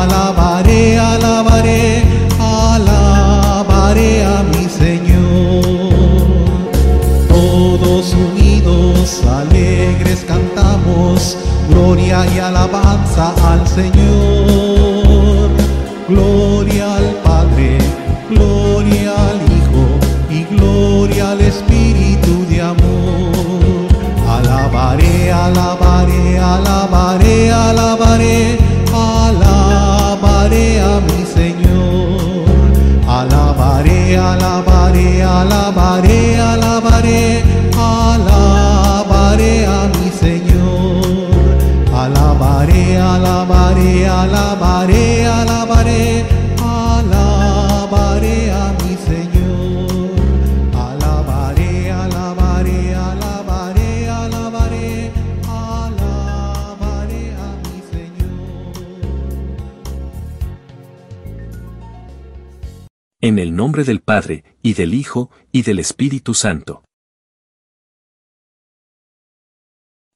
alabaré, alabaré, alabaré, a mi Señor. Todos unidos, alegres cantamos, gloria y alabanza al Señor. Alabaré, alabaré, alabaré, a mi Señor. Alabaré, alabaré, alabaré, alabaré, alabaré a mi Señor. En el nombre del Padre, y del Hijo, y del Espíritu Santo.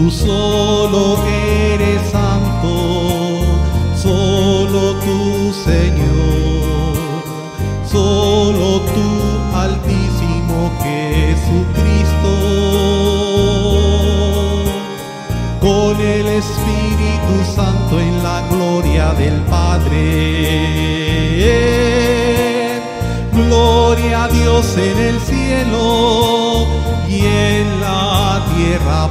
Tú solo eres santo, solo tú Señor, solo tú altísimo Jesucristo con el Espíritu Santo en la gloria del Padre. Gloria a Dios en el cielo y en la tierra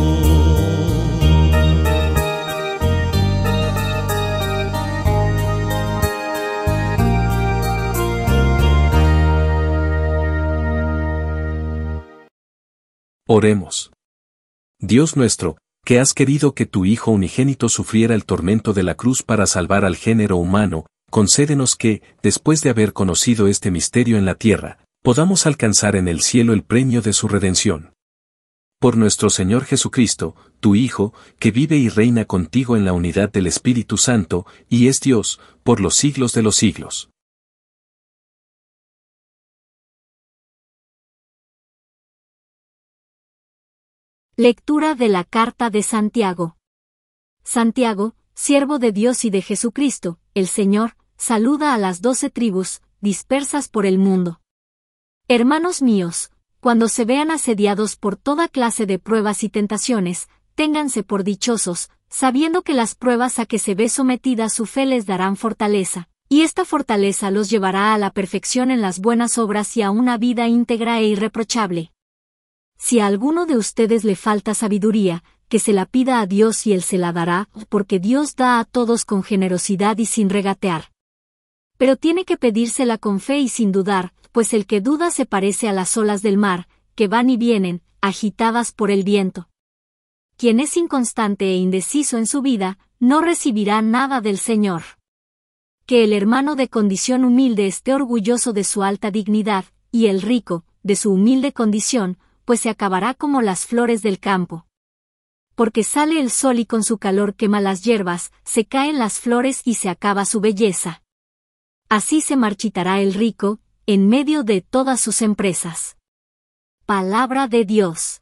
Oremos. Dios nuestro, que has querido que tu Hijo unigénito sufriera el tormento de la cruz para salvar al género humano, concédenos que, después de haber conocido este misterio en la tierra, podamos alcanzar en el cielo el premio de su redención. Por nuestro Señor Jesucristo, tu Hijo, que vive y reina contigo en la unidad del Espíritu Santo, y es Dios, por los siglos de los siglos. Lectura de la Carta de Santiago. Santiago, siervo de Dios y de Jesucristo, el Señor, saluda a las doce tribus, dispersas por el mundo. Hermanos míos, cuando se vean asediados por toda clase de pruebas y tentaciones, ténganse por dichosos, sabiendo que las pruebas a que se ve sometida su fe les darán fortaleza, y esta fortaleza los llevará a la perfección en las buenas obras y a una vida íntegra e irreprochable. Si a alguno de ustedes le falta sabiduría, que se la pida a Dios y Él se la dará, porque Dios da a todos con generosidad y sin regatear. Pero tiene que pedírsela con fe y sin dudar, pues el que duda se parece a las olas del mar, que van y vienen, agitadas por el viento. Quien es inconstante e indeciso en su vida, no recibirá nada del Señor. Que el hermano de condición humilde esté orgulloso de su alta dignidad, y el rico, de su humilde condición, pues se acabará como las flores del campo. Porque sale el sol y con su calor quema las hierbas, se caen las flores y se acaba su belleza. Así se marchitará el rico, en medio de todas sus empresas. Palabra de Dios.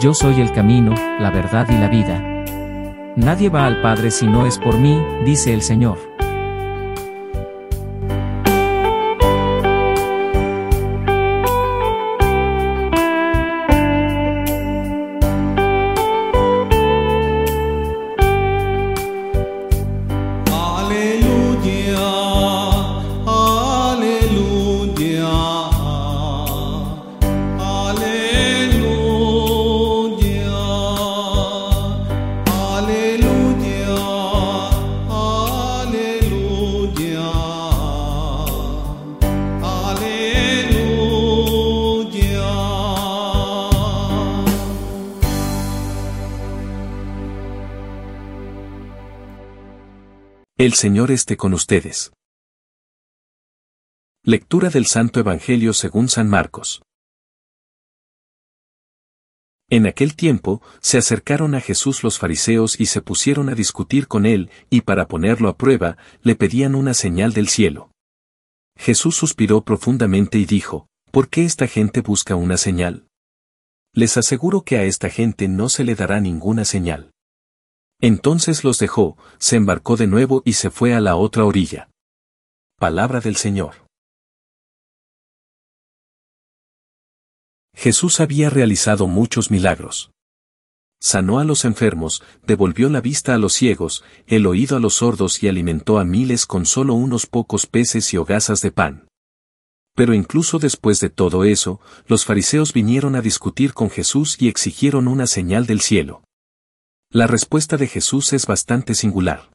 Yo soy el camino, la verdad y la vida. Nadie va al Padre si no es por mí, dice el Señor. El Señor esté con ustedes. Lectura del Santo Evangelio según San Marcos. En aquel tiempo, se acercaron a Jesús los fariseos y se pusieron a discutir con él, y para ponerlo a prueba, le pedían una señal del cielo. Jesús suspiró profundamente y dijo, ¿por qué esta gente busca una señal? Les aseguro que a esta gente no se le dará ninguna señal. Entonces los dejó, se embarcó de nuevo y se fue a la otra orilla. Palabra del Señor. Jesús había realizado muchos milagros. Sanó a los enfermos, devolvió la vista a los ciegos, el oído a los sordos y alimentó a miles con solo unos pocos peces y hogazas de pan. Pero incluso después de todo eso, los fariseos vinieron a discutir con Jesús y exigieron una señal del cielo. La respuesta de Jesús es bastante singular.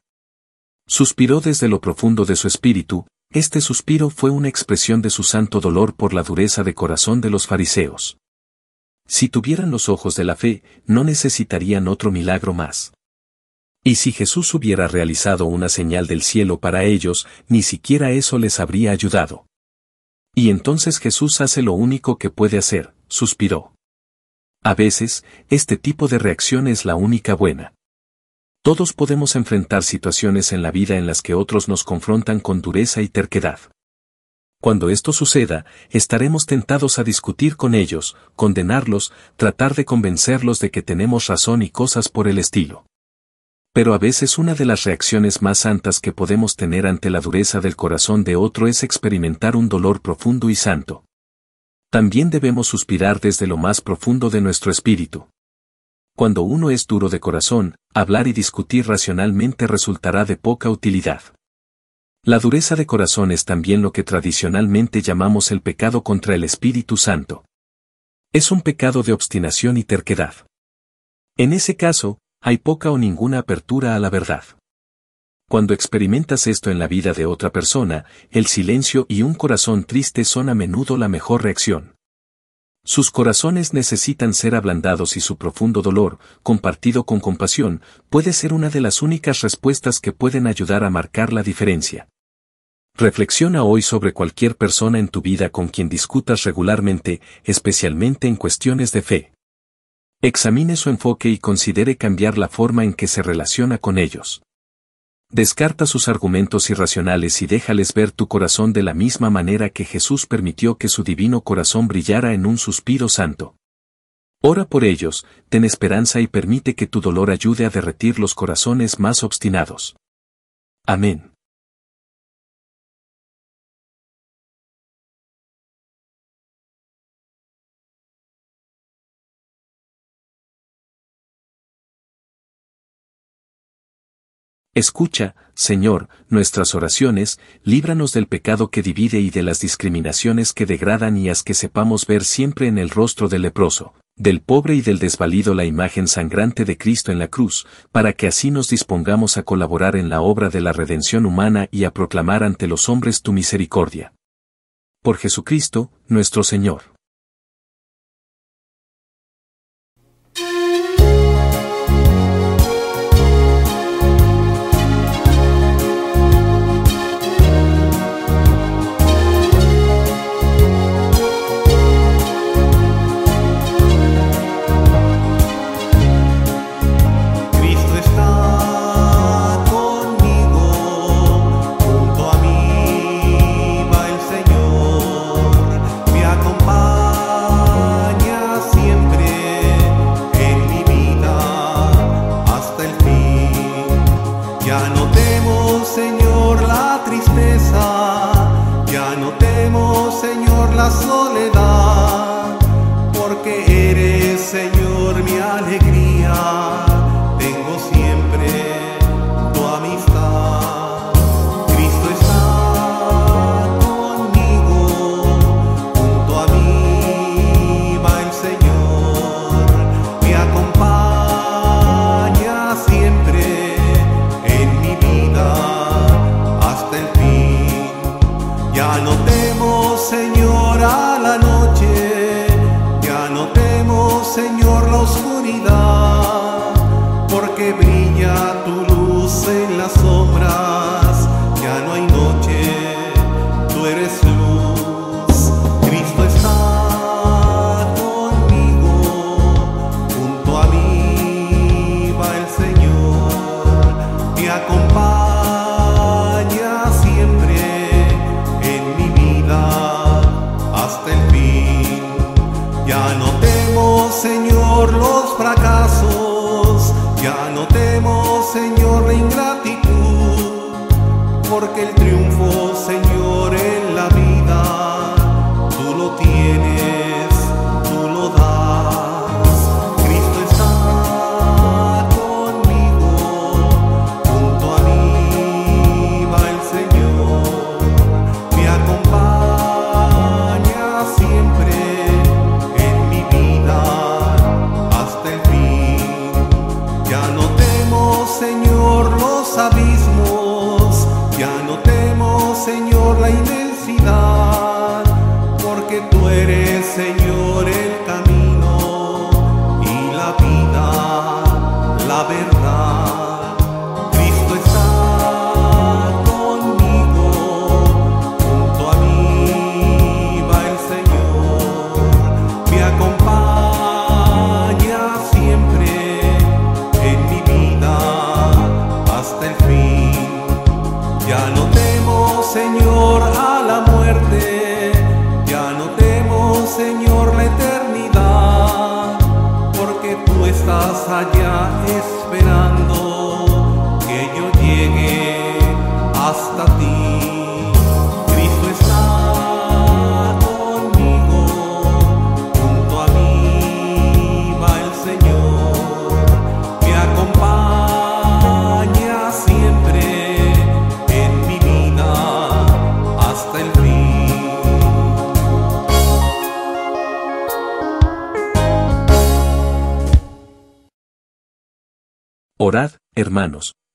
Suspiró desde lo profundo de su espíritu, este suspiro fue una expresión de su santo dolor por la dureza de corazón de los fariseos. Si tuvieran los ojos de la fe, no necesitarían otro milagro más. Y si Jesús hubiera realizado una señal del cielo para ellos, ni siquiera eso les habría ayudado. Y entonces Jesús hace lo único que puede hacer, suspiró. A veces, este tipo de reacción es la única buena. Todos podemos enfrentar situaciones en la vida en las que otros nos confrontan con dureza y terquedad. Cuando esto suceda, estaremos tentados a discutir con ellos, condenarlos, tratar de convencerlos de que tenemos razón y cosas por el estilo. Pero a veces una de las reacciones más santas que podemos tener ante la dureza del corazón de otro es experimentar un dolor profundo y santo. También debemos suspirar desde lo más profundo de nuestro espíritu. Cuando uno es duro de corazón, hablar y discutir racionalmente resultará de poca utilidad. La dureza de corazón es también lo que tradicionalmente llamamos el pecado contra el Espíritu Santo. Es un pecado de obstinación y terquedad. En ese caso, hay poca o ninguna apertura a la verdad. Cuando experimentas esto en la vida de otra persona, el silencio y un corazón triste son a menudo la mejor reacción. Sus corazones necesitan ser ablandados y su profundo dolor, compartido con compasión, puede ser una de las únicas respuestas que pueden ayudar a marcar la diferencia. Reflexiona hoy sobre cualquier persona en tu vida con quien discutas regularmente, especialmente en cuestiones de fe. Examine su enfoque y considere cambiar la forma en que se relaciona con ellos. Descarta sus argumentos irracionales y déjales ver tu corazón de la misma manera que Jesús permitió que su divino corazón brillara en un suspiro santo. Ora por ellos, ten esperanza y permite que tu dolor ayude a derretir los corazones más obstinados. Amén. Escucha, Señor, nuestras oraciones, líbranos del pecado que divide y de las discriminaciones que degradan y haz que sepamos ver siempre en el rostro del leproso, del pobre y del desvalido la imagen sangrante de Cristo en la cruz, para que así nos dispongamos a colaborar en la obra de la redención humana y a proclamar ante los hombres tu misericordia. Por Jesucristo, nuestro Señor.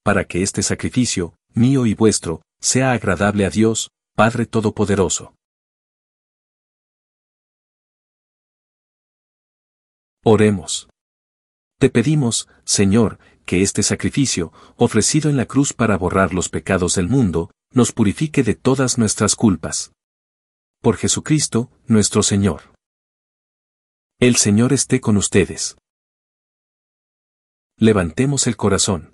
Para que este sacrificio, mío y vuestro, sea agradable a Dios, Padre Todopoderoso. Oremos. Te pedimos, Señor, que este sacrificio, ofrecido en la cruz para borrar los pecados del mundo, nos purifique de todas nuestras culpas. Por Jesucristo, nuestro Señor. El Señor esté con ustedes. Levantemos el corazón.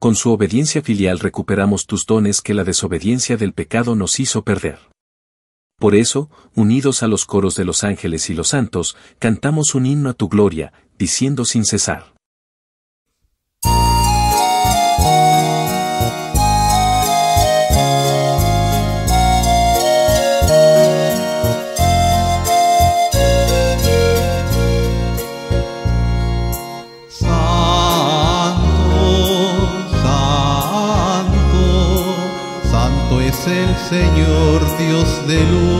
Con su obediencia filial recuperamos tus dones que la desobediencia del pecado nos hizo perder. Por eso, unidos a los coros de los ángeles y los santos, cantamos un himno a tu gloria, diciendo sin cesar. Dios del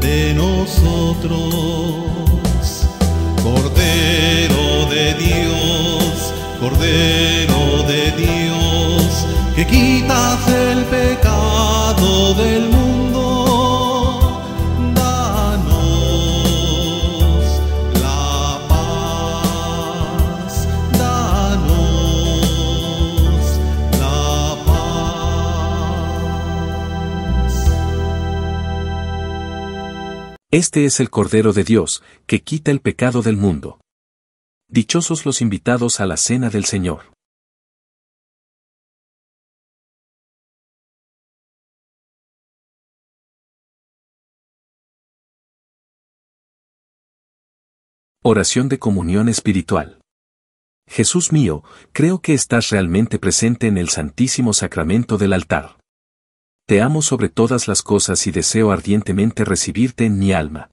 de nosotros. Cordero de Dios, Cordero de Dios, que quitas el pecado del mundo, Este es el Cordero de Dios, que quita el pecado del mundo. Dichosos los invitados a la cena del Señor. Oración de comunión espiritual. Jesús mío, creo que estás realmente presente en el Santísimo Sacramento del altar. Te amo sobre todas las cosas y deseo ardientemente recibirte en mi alma.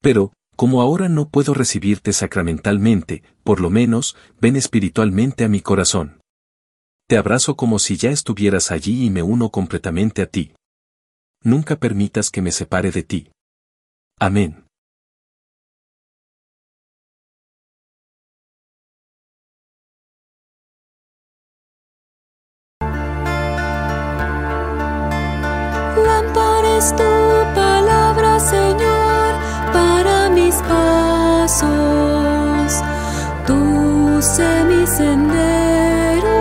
Pero, como ahora no puedo recibirte sacramentalmente, por lo menos, ven espiritualmente a mi corazón. Te abrazo como si ya estuvieras allí y me uno completamente a ti. Nunca permitas que me separe de ti. Amén. Es tu palabra, Señor, para mis pasos. Tú sé mi sendero.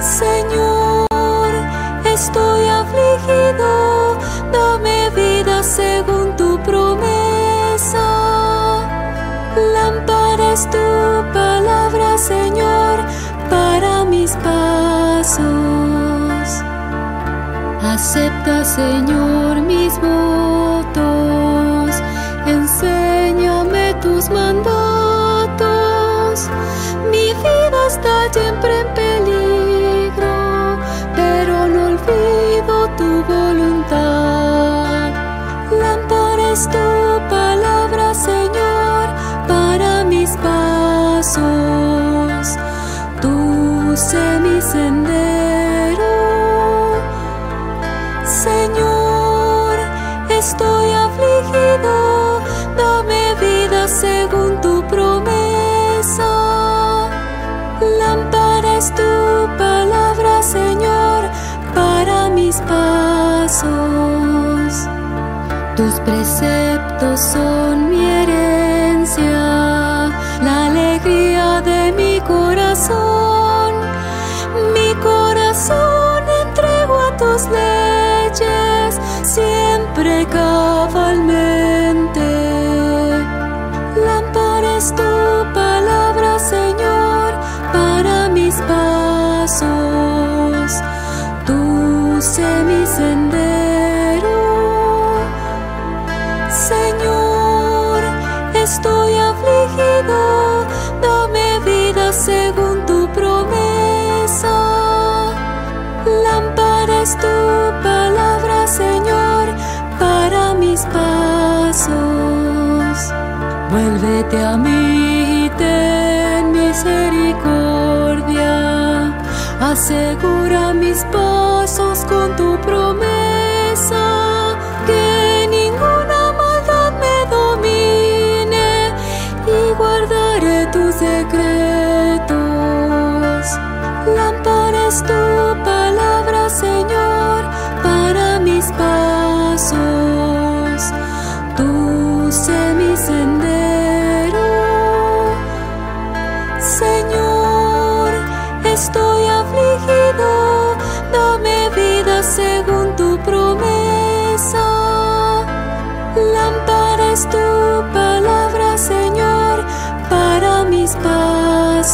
Señor, estoy afligido, dame vida según tu promesa. Lámpara es tu palabra, Acepta, Señor, mis votos. Enséñame tus mandatos. Mis pasos. Tus preceptos son mi herencia, la alegría de mi corazón. Mi corazón entrego a tus leyes siempre cabalmente. Vuélvete a mí ten misericordia. Asegura mis pasos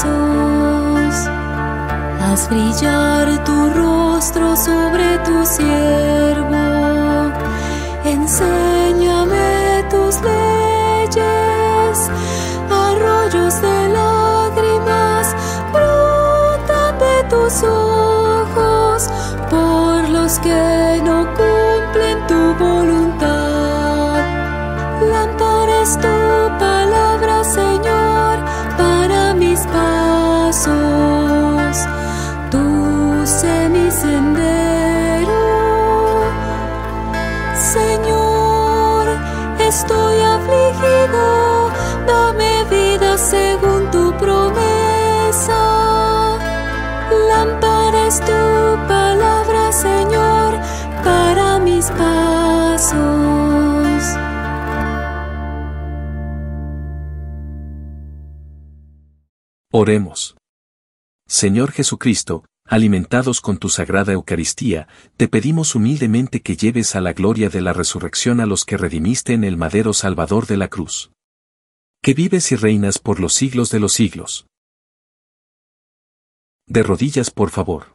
pasos. Haz brillar tu rostro sobre tu siervo. Enséñame tus leyes, arroyos de lágrimas brotan de tus ojos por los que tu palabra, Señor, para mis pasos. Oremos. Señor Jesucristo, alimentados con tu sagrada Eucaristía, te pedimos humildemente que lleves a la gloria de la resurrección a los que redimiste en el madero Salvador de la cruz. Que vives y reinas por los siglos de los siglos. De rodillas, por favor.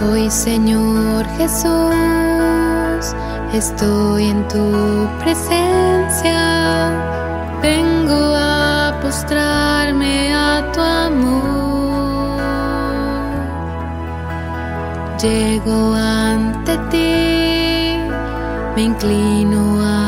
Hoy Señor Jesús, estoy en tu presencia. Vengo a postrarme a tu amor. Llego ante ti, me inclino a